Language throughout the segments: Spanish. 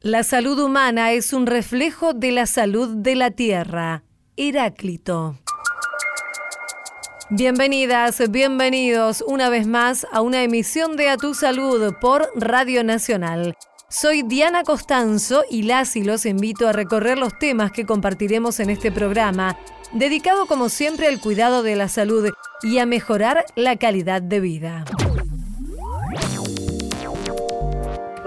La salud humana es un reflejo de la salud de la Tierra. Heráclito. Bienvenidas, bienvenidos una vez más a una emisión de A Tu Salud por Radio Nacional. Soy Diana Costanzo y las y los invito a recorrer los temas que compartiremos en este programa, dedicado como siempre al cuidado de la salud y a mejorar la calidad de vida.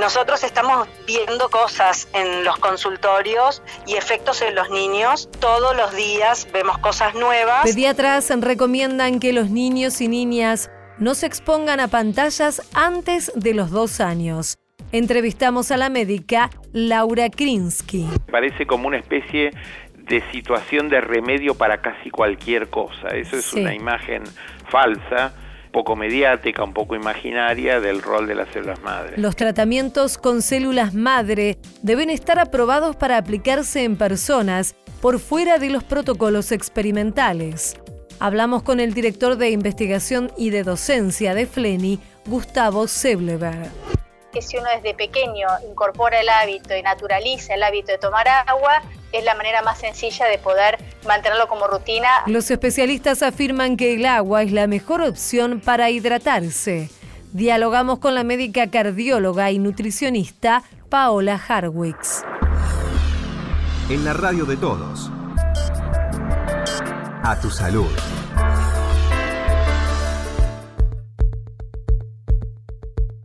Nosotros estamos viendo cosas en los consultorios y efectos en los niños. Todos los días vemos cosas nuevas. Pediatras recomiendan que los niños y niñas no se expongan a pantallas antes de los dos años. Entrevistamos a la médica Laura Krinsky. Parece como una especie de situación de remedio para casi cualquier cosa. Eso es una imagen falsa poco mediática, un poco imaginaria del rol de las células madre. Los tratamientos con células madre deben estar aprobados para aplicarse en personas por fuera de los protocolos experimentales. Hablamos con el director de investigación y de docencia de FLENI, Gustavo Sebleber que si uno desde pequeño incorpora el hábito y naturaliza el hábito de tomar agua, es la manera más sencilla de poder mantenerlo como rutina. Los especialistas afirman que el agua es la mejor opción para hidratarse. Dialogamos con la médica cardióloga y nutricionista Paola Harwicks. En la radio de todos. A tu salud.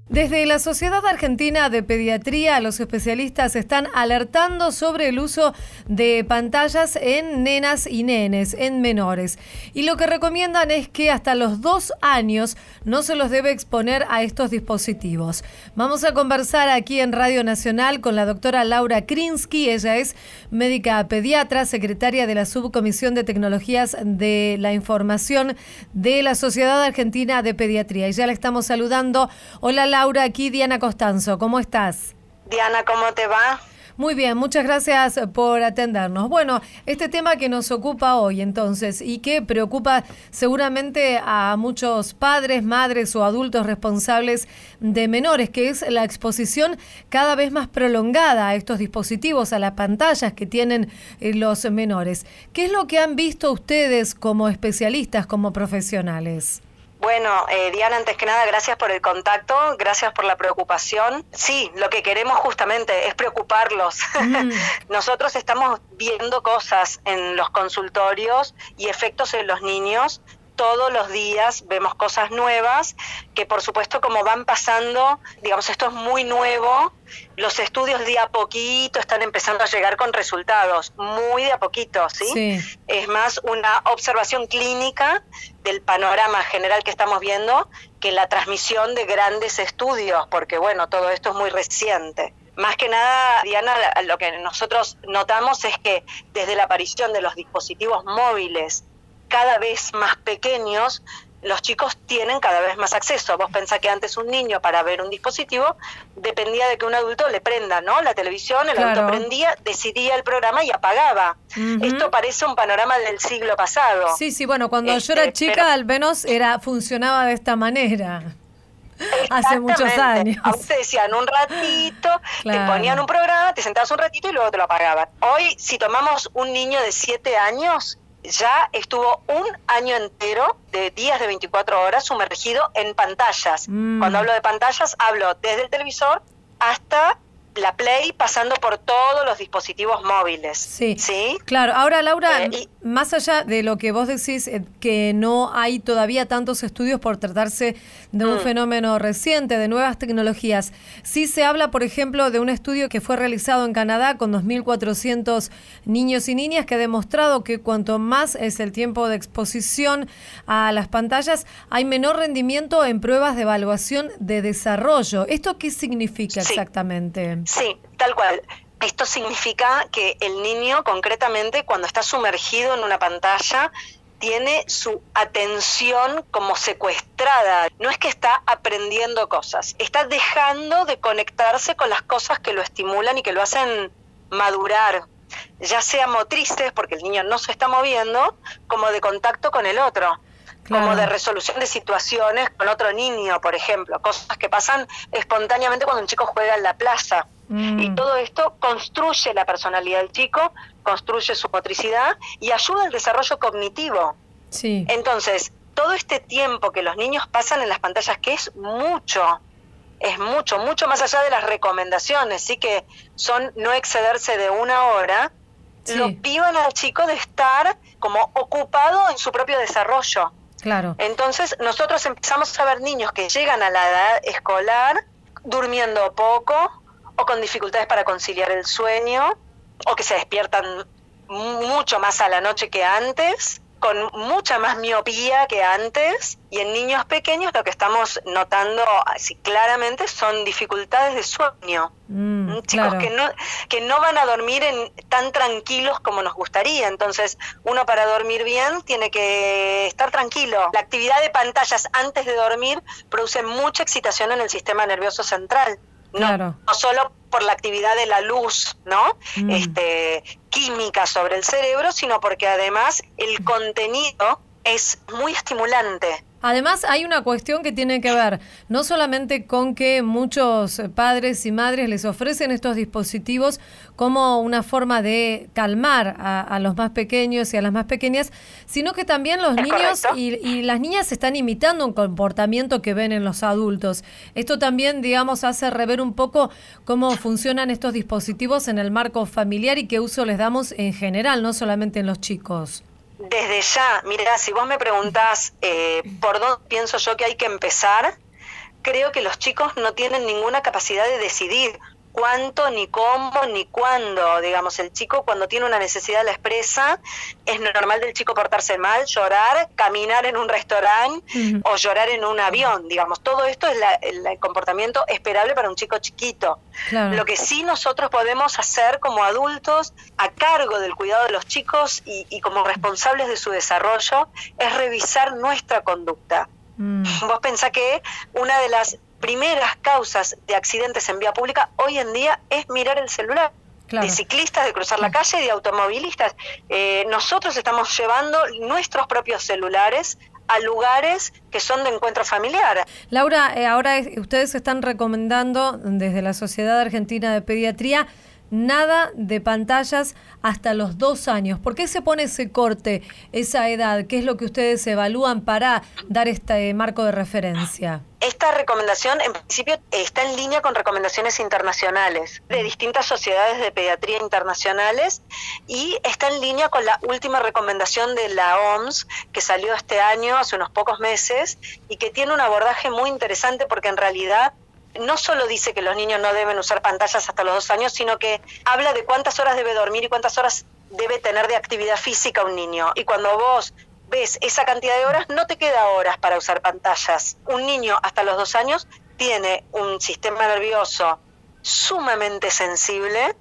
Desde la Sociedad Argentina de Pediatría, los especialistas están alertando sobre el uso de pantallas en nenas y nenes, en menores. Y lo que recomiendan es que hasta los dos años no se los debe exponer a estos dispositivos. Vamos a conversar aquí en Radio Nacional con la doctora Laura Krinsky. Ella es médica pediatra, secretaria de la Subcomisión de Tecnologías de la Información de la Sociedad Argentina de Pediatría. Y ya la estamos saludando. Hola Laura. Aquí Diana Costanzo. ¿Cómo estás? Diana, ¿cómo te va? Muy bien, muchas gracias por atendernos. Bueno, este tema que nos ocupa hoy entonces y que preocupa seguramente a muchos padres, madres o adultos responsables de menores, que es la exposición cada vez más prolongada a estos dispositivos, a las pantallas que tienen eh, los menores. ¿Qué es lo que han visto ustedes como especialistas, como profesionales? Bueno, eh, Diana, antes que nada, gracias por el contacto, gracias por la preocupación. Sí, lo que queremos justamente es preocuparlos. Mm. Nosotros estamos viendo cosas en los consultorios y efectos en los niños todos los días vemos cosas nuevas que por supuesto como van pasando, digamos, esto es muy nuevo, los estudios de a poquito están empezando a llegar con resultados, muy de a poquito, ¿sí? Es más una observación clínica del panorama general que estamos viendo que la transmisión de grandes estudios, porque bueno, todo esto es muy reciente. Más que nada, Diana, lo que nosotros notamos es que desde la aparición de los dispositivos móviles cada vez más pequeños, los chicos tienen cada vez más acceso. Vos pensás que antes un niño para ver un dispositivo dependía de que un adulto le prenda, ¿no? La televisión, el adulto prendía, decidía el programa y apagaba. Esto parece un panorama del siglo pasado. Sí, sí, bueno, cuando yo era este, chica al menos era funcionaba de esta manera. Hace muchos años. A te decían un ratito, te ponían un programa, te sentabas un ratito y luego te lo apagaban. Hoy, si tomamos un niño de 7 años, ya estuvo un año entero de días de 24 horas sumergido en pantallas. Mm. Cuando hablo de pantallas, hablo desde el televisor hasta la Play pasando por todos los dispositivos móviles. Sí. ¿Sí? Claro. Ahora, Laura, eh, más allá de lo que vos decís, eh, que no hay todavía tantos estudios por tratarse de un mm. fenómeno reciente, de nuevas tecnologías, sí se habla, por ejemplo, de un estudio que fue realizado en Canadá con 2.400 niños y niñas que ha demostrado que cuanto más es el tiempo de exposición a las pantallas, hay menor rendimiento en pruebas de evaluación de desarrollo. ¿Esto qué significa exactamente? Sí, tal cual. Esto significa que el niño concretamente cuando está sumergido en una pantalla tiene su atención como secuestrada. No es que está aprendiendo cosas, está dejando de conectarse con las cosas que lo estimulan y que lo hacen madurar, ya sea motrices, porque el niño no se está moviendo, como de contacto con el otro. como de resolución de situaciones con otro niño, por ejemplo, cosas que pasan espontáneamente cuando un chico juega en la plaza. Mm. Y todo esto construye la personalidad del chico, construye su motricidad y ayuda al desarrollo cognitivo. Sí. Entonces, todo este tiempo que los niños pasan en las pantallas, que es mucho, es mucho, mucho más allá de las recomendaciones, sí que son no excederse de una hora, lo privan al chico de estar como ocupado en su propio desarrollo. Claro. Entonces, nosotros empezamos a ver niños que llegan a la edad escolar durmiendo poco o con dificultades para conciliar el sueño o que se despiertan mucho más a la noche que antes con mucha más miopía que antes y en niños pequeños lo que estamos notando así claramente son dificultades de sueño. Mm, mm, chicos que, no, que no van a dormir en, tan tranquilos como nos gustaría. Entonces, uno para dormir bien tiene que estar tranquilo. La actividad de pantallas antes de dormir produce mucha excitación en el sistema nervioso central. No, no solo por la actividad de la luz, ¿no? Mm. Este, química sobre el cerebro, sino porque además el contenido es muy estimulante. Además, hay una cuestión que tiene que ver no solamente con que muchos padres y madres les ofrecen estos dispositivos como una forma de calmar a, los más pequeños y a las más pequeñas, sino que también los niños y, las niñas están imitando un comportamiento que ven en los adultos. Esto también, digamos, hace rever un poco cómo funcionan estos dispositivos en el marco familiar y qué uso les damos en general, no solamente en los chicos. Desde ya, mira, si vos me preguntás eh, por dónde pienso yo que hay que empezar, creo que los chicos no tienen ninguna capacidad de decidir cuánto, ni cómo, ni cuándo. Digamos, el chico cuando tiene una necesidad la expresa, es normal del chico portarse mal, llorar, caminar en un restaurante o llorar en un avión. Digamos, todo esto es el comportamiento esperable para un chico chiquito. Lo que sí nosotros podemos hacer como adultos a cargo del cuidado de los chicos y, como responsables de su desarrollo es revisar nuestra conducta. Mm. Vos pensás que una de las primeras causas de accidentes en vía pública hoy en día es mirar el celular. de ciclistas, de cruzar la calle, de automovilistas. Eh, nosotros estamos llevando nuestros propios celulares a lugares que son de encuentro familiar. Laura, eh, ahora ustedes están recomendando desde la Sociedad Argentina de Pediatría nada de pantallas hasta los dos años. ¿Por qué se pone ese corte, esa edad? ¿Qué es lo que ustedes evalúan para dar este marco de referencia? Esta recomendación, en principio, está en línea con recomendaciones internacionales de distintas sociedades de pediatría internacionales y está en línea con la última recomendación de la OMS que salió este año, hace unos pocos meses, y que tiene un abordaje muy interesante porque en realidad no solo dice que los niños no deben usar pantallas hasta los dos años, sino que habla de cuántas horas debe dormir y cuántas horas debe tener de actividad física un niño. Y cuando vos ves esa cantidad de horas, no te queda horas para usar pantallas. Un niño hasta los dos años tiene un sistema nervioso sumamente sensible,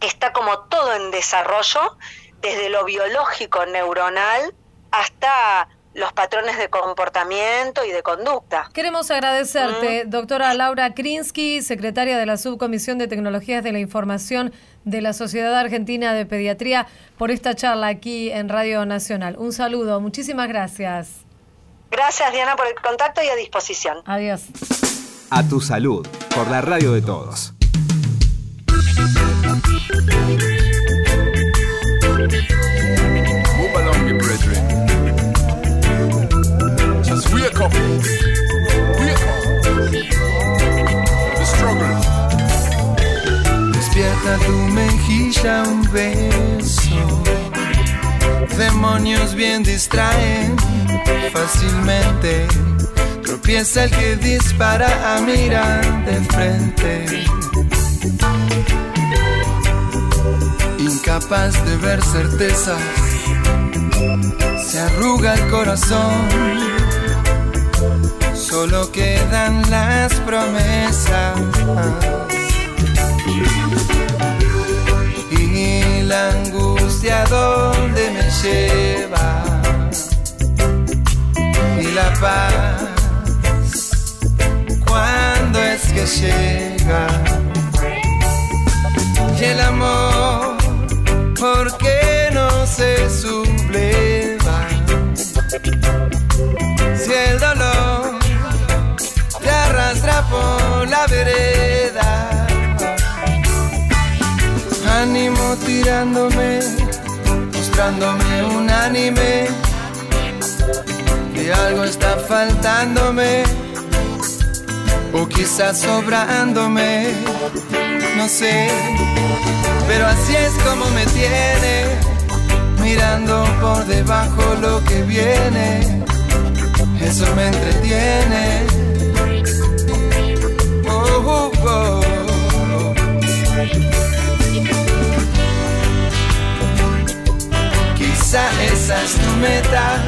que está como todo en desarrollo, desde lo biológico neuronal hasta los patrones de comportamiento y de conducta. Queremos agradecerte, doctora Laura Krinsky, secretaria de la Subcomisión de Tecnologías de la Información de la Sociedad Argentina de Pediatría, por esta charla aquí en Radio Nacional. Un saludo, muchísimas gracias. Gracias, Diana, por el contacto y a disposición. Adiós. A tu salud, por la radio de todos. Up. The struggle. Despierta tu mejilla un beso. Demonios bien distraen fácilmente. Tropieza el que dispara a mirar de frente. Incapaz de ver certezas, se arruga el corazón solo quedan las promesas. Y la angustia donde me lleva. Y la paz, cuando es que llega. Y el amor, ¿por qué no se subleva? La vereda ánimo tirándome, mostrándome un anime. Que algo está faltándome, o quizás sobrándome, no sé. Pero así es como me tiene, mirando por debajo lo que viene. Eso me entretiene. Oh. esa es tu meta.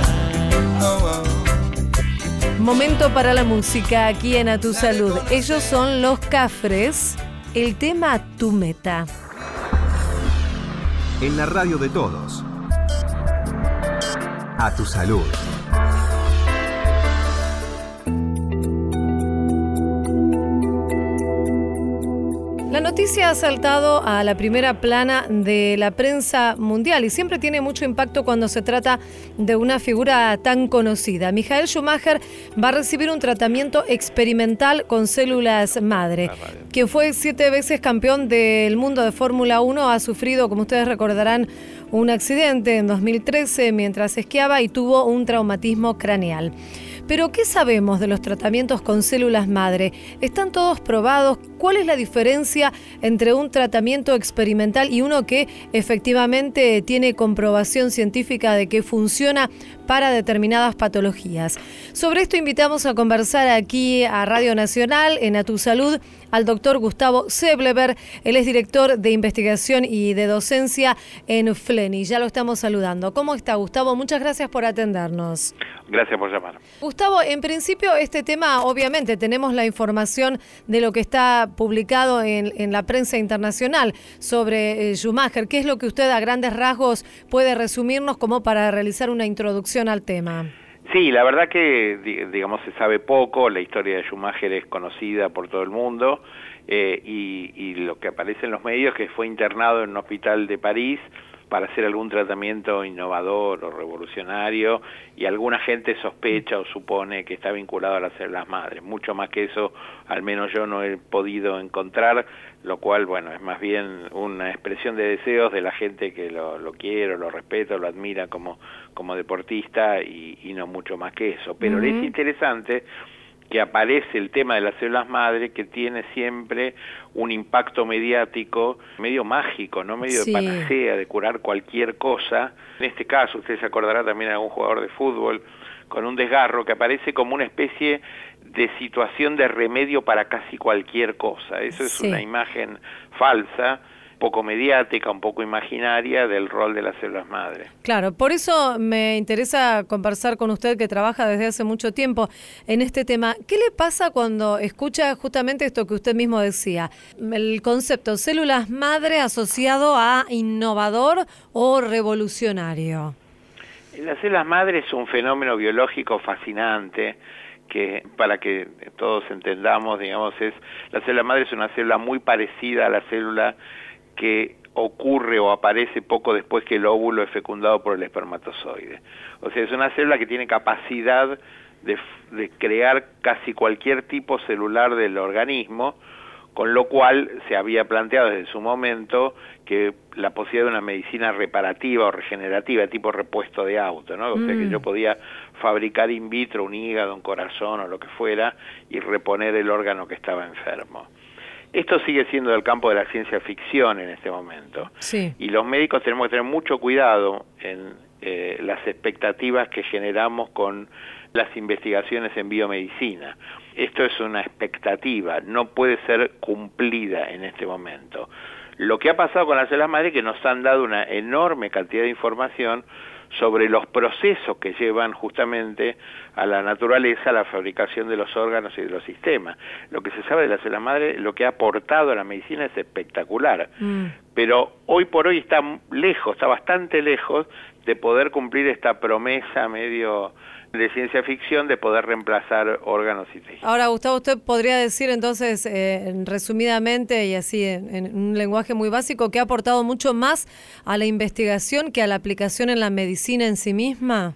Oh, oh. Momento para la música aquí en A Tu Salud. Ellos son los Cafres. El tema Tu Meta. En la radio de todos. A Tu Salud. Noticia ha saltado a la primera plana de la prensa mundial y siempre tiene mucho impacto cuando se trata de una figura tan conocida. Michael Schumacher va a recibir un tratamiento experimental con células madre. Quien fue siete veces campeón del mundo de Fórmula 1 ha sufrido, como ustedes recordarán, un accidente en 2013 mientras esquiaba y tuvo un traumatismo craneal. Pero ¿qué sabemos de los tratamientos con células madre? ¿Están todos probados? ¿Cuál es la diferencia entre un tratamiento experimental y uno que efectivamente tiene comprobación científica de que funciona para determinadas patologías? Sobre esto invitamos a conversar aquí a Radio Nacional en A Tu Salud al doctor Gustavo Sebleber. Él es director de investigación y de docencia en FLENI. Ya lo estamos saludando. ¿Cómo está, Gustavo? Muchas gracias por atendernos. Gracias por llamar. Gustavo, en principio este tema, obviamente, tenemos la información de lo que está publicado en, la prensa internacional sobre eh, Schumacher. ¿Qué es lo que usted a grandes rasgos puede resumirnos como para realizar una introducción al tema? Sí, la verdad que, digamos, se sabe poco, la historia de Schumacher es conocida por todo el mundo eh, y, y, lo que aparece en los medios es que fue internado en un hospital de París para hacer algún tratamiento innovador o revolucionario y alguna gente sospecha o supone que está vinculado a las células madres. Mucho más que eso, al menos yo no he podido encontrar, lo cual, bueno, es más bien una expresión de deseos de la gente que lo, lo quiere, lo respeta, lo admira como, como deportista y, no mucho más que eso. Pero es interesante que aparece el tema de las células madre que tiene siempre un impacto mediático medio mágico, no medio de panacea, de curar cualquier cosa. En este caso, usted se acordará también de algún jugador de fútbol con un desgarro que aparece como una especie de situación de remedio para casi cualquier cosa. Eso es una imagen falsa poco mediática, un poco imaginaria del rol de las células madre. Claro, por eso me interesa conversar con usted que trabaja desde hace mucho tiempo en este tema. ¿Qué le pasa cuando escucha justamente esto que usted mismo decía? El concepto células madre asociado a innovador o revolucionario. Las células madre es un fenómeno biológico fascinante que para que todos entendamos, digamos, es la célula madre es una célula muy parecida a la célula que ocurre o aparece poco después que el óvulo es fecundado por el espermatozoide. O sea, es una célula que tiene capacidad de, de, crear casi cualquier tipo celular del organismo, con lo cual se había planteado desde su momento que la posibilidad de una medicina reparativa o regenerativa, tipo repuesto de auto, ¿no? O sea, que mm. yo podía fabricar in vitro un hígado, un corazón o lo que fuera y reponer el órgano que estaba enfermo. Esto sigue siendo del campo de la ciencia ficción en este momento. Y los médicos tenemos que tener mucho cuidado en eh, las expectativas que generamos con las investigaciones en biomedicina. Esto es una expectativa, no puede ser cumplida en este momento. Lo que ha pasado con las células madre es que nos han dado una enorme cantidad de información sobre los procesos que llevan justamente a la naturaleza la fabricación de los órganos y de los sistemas. Lo que se sabe de la célula madre, lo que ha aportado a la medicina es espectacular, mm. pero hoy por hoy está lejos, está bastante lejos de poder cumplir esta promesa medio de ciencia ficción de poder reemplazar órganos y tejidos. Ahora, Gustavo, usted podría decir entonces, eh, resumidamente y así en, un lenguaje muy básico, que ha aportado mucho más a la investigación que a la aplicación en la medicina en sí misma.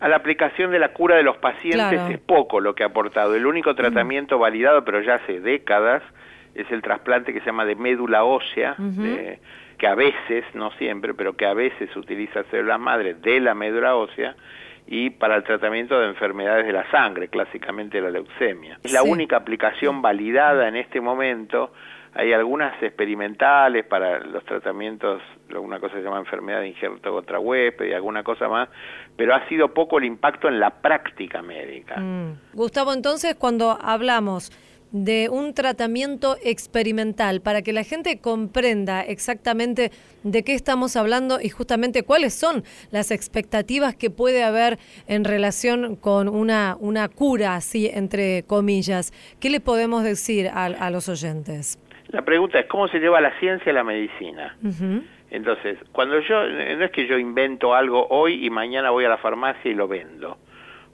A la aplicación de la cura de los pacientes es poco lo que ha aportado. El único tratamiento validado, pero ya hace décadas, es el trasplante que se llama de médula ósea, de que a veces, no siempre, pero que a veces utiliza células madre de la médula ósea y para el tratamiento de enfermedades de la sangre, clásicamente la leucemia. Es la única aplicación validada en este momento. Hay algunas experimentales para los tratamientos, alguna cosa se llama enfermedad de injerto contra huésped y alguna cosa más, pero ha sido poco el impacto en la práctica médica. Mm. Gustavo, entonces cuando hablamos de un tratamiento experimental para que la gente comprenda exactamente de qué estamos hablando y justamente cuáles son las expectativas que puede haber en relación con una, una cura, así entre comillas. ¿Qué le podemos decir a, los oyentes? La pregunta es cómo se lleva la ciencia a la medicina. Entonces, cuando yo, no es que yo invento algo hoy y mañana voy a la farmacia y lo vendo.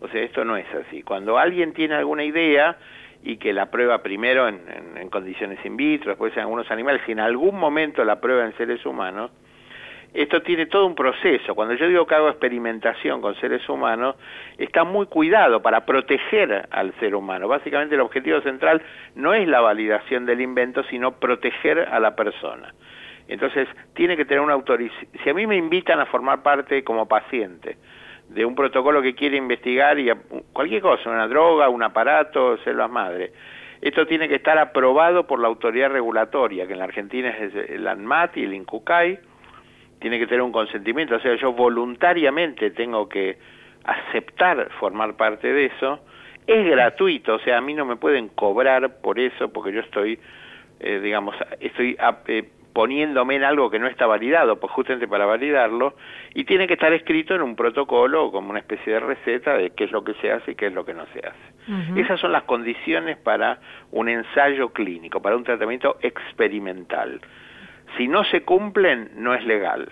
O sea, esto no es así. Cuando alguien tiene alguna idea, y que la prueba primero en, condiciones in vitro, después en algunos animales, si en algún momento la prueba en seres humanos, esto tiene todo un proceso. Cuando yo digo que hago experimentación con seres humanos, está muy cuidado para proteger al ser humano. Básicamente el objetivo central no es la validación del invento, sino proteger a la persona. Entonces, tiene que tener una autorización. Si a mí me invitan a formar parte como paciente, de un protocolo que quiere investigar y cualquier cosa, una droga, un aparato, células madre. Esto tiene que estar aprobado por la autoridad regulatoria, que en la Argentina es el ANMAT y el INCUCAI, tiene que tener un consentimiento, o sea, yo voluntariamente tengo que aceptar formar parte de eso, es gratuito, o sea, a mí no me pueden cobrar por eso, porque yo estoy, eh, digamos, estoy eh, poniéndome en algo que no está validado, pues justamente para validarlo, y tiene que estar escrito en un protocolo como una especie de receta de qué es lo que se hace y qué es lo que no se hace. Esas son las condiciones para un ensayo clínico, para un tratamiento experimental. Si no se cumplen, no es legal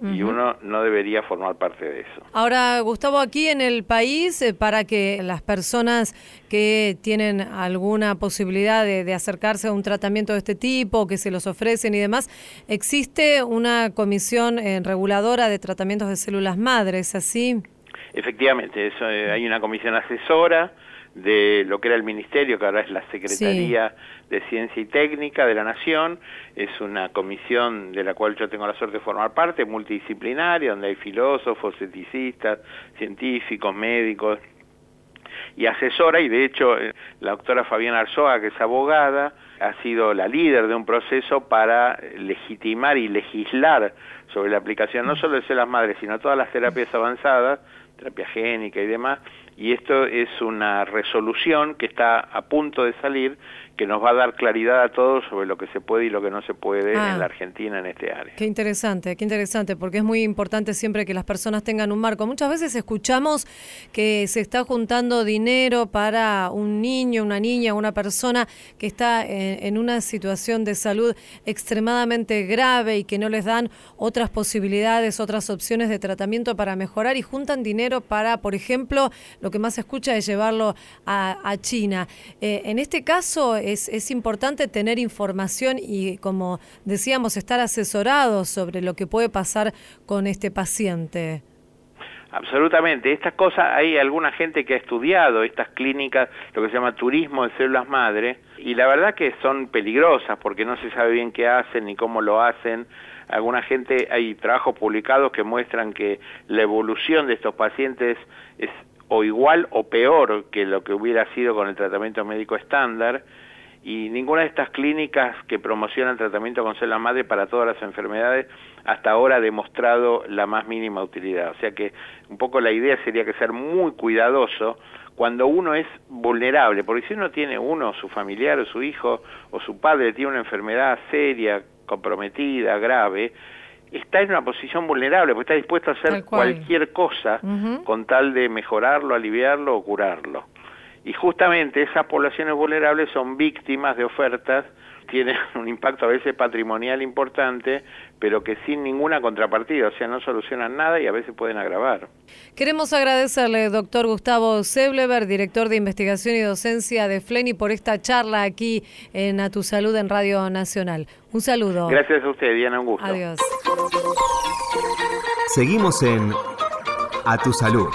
y uno no debería formar parte de eso. Ahora, Gustavo, aquí en el país, eh, para que las personas que tienen alguna posibilidad de, acercarse a un tratamiento de este tipo, que se los ofrecen y demás, existe una comisión eh, reguladora de tratamientos de células madres, ¿así? Efectivamente, eso, eh, hay una comisión asesora de lo que era el ministerio, que ahora es la Secretaría de Ciencia y Técnica de la Nación. Es una comisión de la cual yo tengo la suerte de formar parte, multidisciplinaria, donde hay filósofos, eticistas, científicos, médicos y asesora, y de hecho eh, la doctora Fabiana Arzoa, que es abogada, ha sido la líder de un proceso para legitimar y legislar sobre la aplicación no solo de células madres, sino todas las terapias avanzadas, terapia génica y demás, y esto es una resolución que está a punto de salir que nos va a dar claridad a todos sobre lo que se puede y lo que no se puede en ah. la Argentina en este área. Qué interesante, qué interesante, porque es muy importante siempre que las personas tengan un marco. Muchas veces escuchamos que se está juntando dinero para un niño, una niña, una persona que está en, una situación de salud extremadamente grave y que no les dan otras posibilidades, otras opciones de tratamiento para mejorar y juntan dinero para, por ejemplo, lo que más se escucha es llevarlo a, China. Eh, en este caso, es, es importante tener información y, como decíamos, estar asesorados sobre lo que puede pasar con este paciente. Absolutamente. Estas cosas, hay alguna gente que ha estudiado estas clínicas, lo que se llama turismo de células madre, y la verdad que son peligrosas porque no se sabe bien qué hacen ni cómo lo hacen. Alguna gente, hay trabajos publicados que muestran que la evolución de estos pacientes es o igual o peor que lo que hubiera sido con el tratamiento médico estándar y ninguna de estas clínicas que promocionan tratamiento con célula madre para todas las enfermedades hasta ahora ha demostrado la más mínima utilidad. O sea que un poco la idea sería que ser muy cuidadoso cuando uno es vulnerable, porque si uno tiene uno, su familiar o su hijo o su padre tiene una enfermedad seria, comprometida, grave, está en una posición vulnerable, porque está dispuesto a hacer cualquier cosa con tal de mejorarlo, aliviarlo o curarlo. Y justamente esas poblaciones vulnerables son víctimas de ofertas, tienen un impacto a veces patrimonial importante, pero que sin ninguna contrapartida, o sea, no solucionan nada y a veces pueden agravar. Queremos agradecerle, doctor Gustavo Seblever, director de investigación y docencia de FLENI, por esta charla aquí en A Tu Salud en Radio Nacional. Un saludo. Gracias a usted, Diana, un gusto. Adiós. Seguimos en A Tu Salud.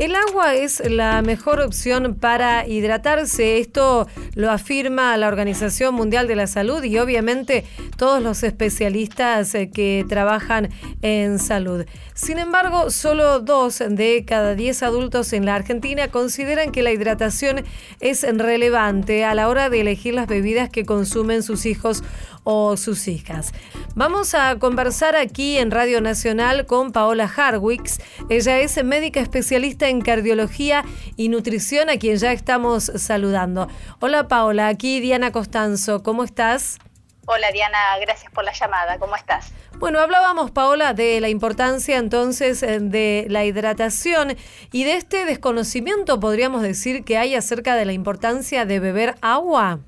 El agua es la mejor opción para hidratarse. Esto lo afirma la Organización Mundial de la Salud y obviamente todos los especialistas eh, que trabajan en salud. Sin embargo, solo dos de cada diez adultos en la Argentina consideran que la hidratación es relevante a la hora de elegir las bebidas que consumen sus hijos o sus hijas. Vamos a conversar aquí en Radio Nacional con Paola Harwicks. Ella es médica especialista en cardiología y nutrición a quien ya estamos saludando. Hola Paola, aquí Diana Costanzo, ¿cómo estás? Hola Diana, gracias por la llamada, ¿cómo estás? Bueno, hablábamos, Paola, de la importancia entonces eh, de la hidratación y de este desconocimiento, podríamos decir, que hay acerca de la importancia de beber agua.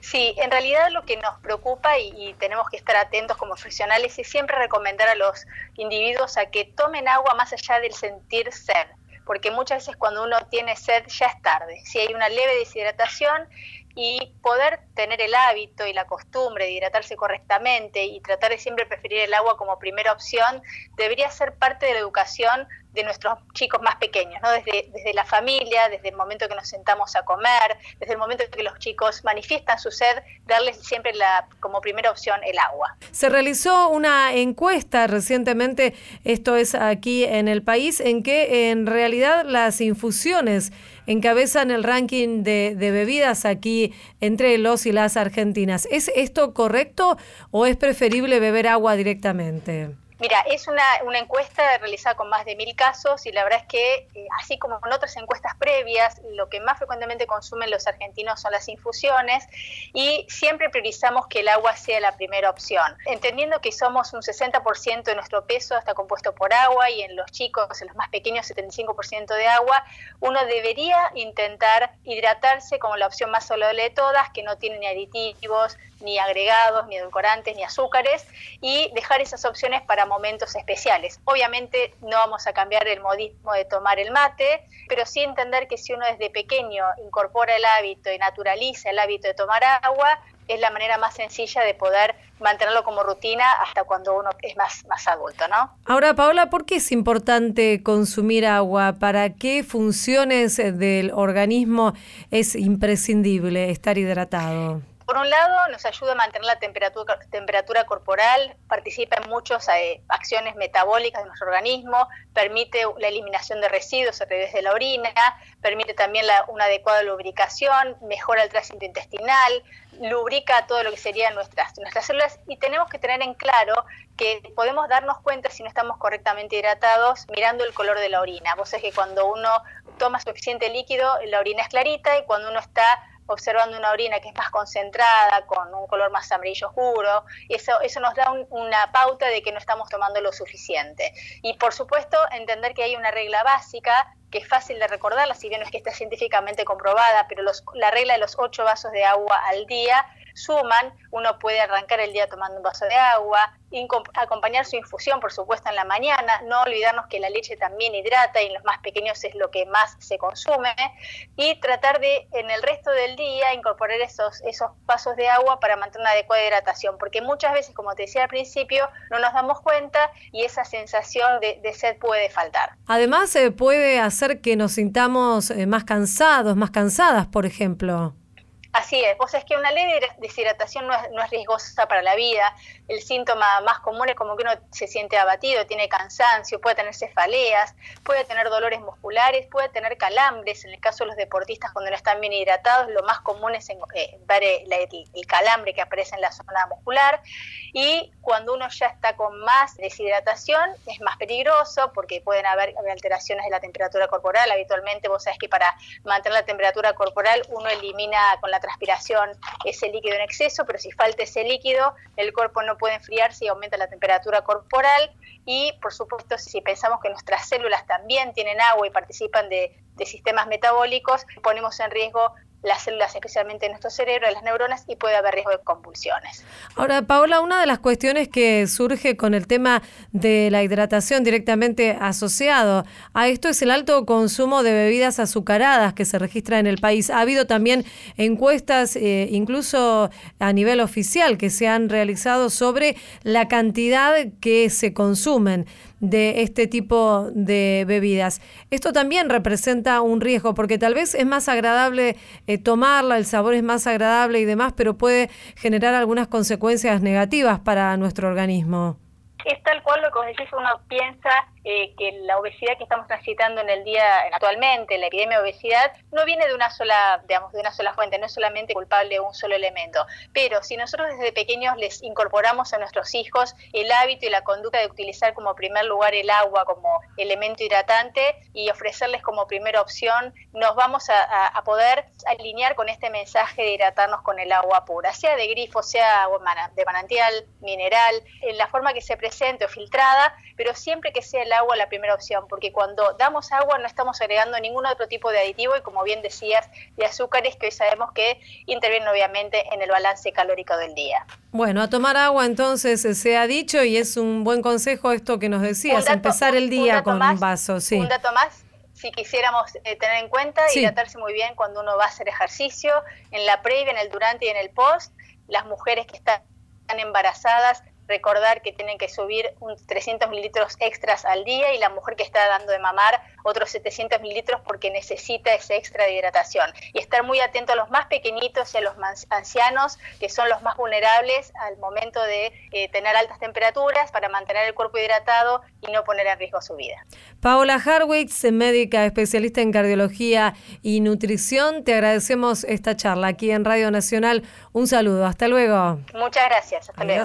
Sí, en realidad lo que nos preocupa y, tenemos que estar atentos como profesionales es siempre recomendar a los individuos a que tomen agua más allá del sentir sed, porque muchas veces cuando uno tiene sed ya es tarde. Si hay una leve deshidratación y poder tener el hábito y la costumbre de hidratarse correctamente y tratar de siempre preferir el agua como primera opción debería ser parte de la educación de nuestros chicos más pequeños, ¿no? desde, desde la familia, desde el momento que nos sentamos a comer, desde el momento que los chicos manifiestan su sed, darles siempre la, como primera opción el agua. Se realizó una encuesta recientemente, esto es aquí en el país, en que en realidad las infusiones encabezan el ranking de, de bebidas aquí entre los y las argentinas. ¿Es esto correcto o es preferible beber agua directamente? Mira, es una, encuesta realizada con más de mil casos y la verdad es que, eh, así como en otras encuestas previas, lo que más frecuentemente consumen los argentinos son las infusiones y siempre priorizamos que el agua sea la primera opción, entendiendo que somos un 60% de nuestro peso está compuesto por agua y en los chicos, en los más pequeños, 75% de agua, uno debería intentar hidratarse como la opción más saludable de todas, que no tiene ni aditivos, ni agregados, ni edulcorantes, ni azúcares, y dejar esas opciones para momentos especiales. Obviamente no vamos a cambiar el modismo de tomar el mate, pero sí entender que si uno desde pequeño incorpora el hábito y naturaliza el hábito de tomar agua, es la manera más sencilla de poder mantenerlo como rutina hasta cuando uno es más, más adulto, ¿no? Ahora, Paola, ¿por qué es importante consumir agua? ¿Para qué funciones del organismo es imprescindible estar hidratado? Por un lado, nos ayuda a mantener la temperatura, temperatura corporal, participa en muchas eh, acciones metabólicas de nuestro organismo, permite la eliminación de residuos a través de la orina, permite también una adecuada lubricación, mejora el tránsito intestinal, lubrica todo lo que serían nuestras, nuestras células y tenemos que tener en claro que podemos darnos cuenta si no estamos correctamente hidratados mirando el color de la orina. Vos sabés que cuando uno toma suficiente líquido, la orina es clarita y cuando uno está observando una orina que es más concentrada, con un color más amarillo oscuro, eso, eso nos da una pauta de que no estamos tomando lo suficiente. Y por supuesto, entender que hay una regla básica que es fácil de recordarla, si bien no es que esté científicamente comprobada, pero la regla de los ocho vasos de agua al día suman, uno puede arrancar el día tomando un vaso de agua, acompañar su infusión, por supuesto, en la mañana, no olvidarnos que la leche también hidrata y en los más pequeños es lo que más se consume, y tratar de en el resto del día incorporar esos, esos vasos de agua para mantener una adecuada hidratación, porque muchas veces, como te decía al principio, no nos damos cuenta y esa sensación de, sed puede faltar. Además, se puede hacer que nos sintamos eh, más cansados, más cansadas, por ejemplo. Así es, vos es que una leve deshidratación no es, no es, riesgosa para la vida. El síntoma más común es como que uno se siente abatido, tiene cansancio, puede tener cefaleas, puede tener dolores musculares, puede tener calambres. En el caso de los deportistas, cuando no están bien hidratados, lo más común es eh, ver el, el, calambre que aparece en la zona muscular. Y cuando uno ya está con más deshidratación, es más peligroso porque pueden haber alteraciones de la temperatura corporal. Habitualmente, vos sabés que para mantener la temperatura corporal, uno elimina con la transpiración ese líquido en exceso, pero si falta ese líquido, el cuerpo no puede enfriarse y aumenta la temperatura corporal. Y por supuesto, si pensamos que nuestras células también tienen agua y participan de, de sistemas metabólicos, ponemos en riesgo las células, especialmente en nuestro cerebro, las neuronas, y puede haber riesgo de convulsiones. Ahora, Paola, una de las cuestiones que surge con el tema de la hidratación directamente asociado a esto es el alto consumo de bebidas azucaradas que se registra en el país. Ha habido también encuestas, eh, incluso a nivel oficial, que se han realizado sobre la cantidad que se consumen de este tipo de bebidas. Esto también representa un riesgo porque tal vez es más agradable eh, tomarla, el sabor es más agradable y demás, pero puede generar algunas consecuencias negativas para nuestro organismo. Es tal cual lo que decís, uno piensa eh, que la obesidad que estamos transitando en el día actualmente, la epidemia de obesidad, no viene de una sola, digamos, de una sola fuente, no es solamente culpable de un solo elemento. Pero si nosotros desde pequeños les incorporamos a nuestros hijos el hábito y la conducta de utilizar como primer lugar el agua como elemento hidratante y ofrecerles como primera opción, nos vamos a, poder alinear con este mensaje de hidratarnos con el agua pura, sea de grifo, sea de manantial, mineral, en la forma que se presente o filtrada, pero siempre que sea el agua la primera opción, porque cuando damos agua no estamos agregando ningún otro tipo de aditivo y como bien decías, de azúcares que hoy sabemos que intervienen obviamente en el balance calórico del día. Bueno, a tomar agua entonces se ha dicho y es un buen consejo esto que nos decías, empezar el día con un vaso. Sí. Un dato más, si quisiéramos eh, tener en cuenta, hidratarse muy bien cuando uno va a hacer ejercicio, en la previa, en el durante y en el post, las mujeres que están embarazadas recordar que tienen que subir un 300 mililitros extras al día y la mujer que está dando de mamar otros 700 mililitros porque necesita ese extra de hidratación. Y estar muy atento a los más pequeñitos y a los más ancianos, que son los más vulnerables al momento de eh, tener altas temperaturas para mantener el cuerpo hidratado y no poner en riesgo su vida. Paola Harwitz, médica especialista en cardiología y nutrición, te agradecemos esta charla aquí en Radio Nacional. Un saludo, hasta luego. Muchas gracias, hasta luego.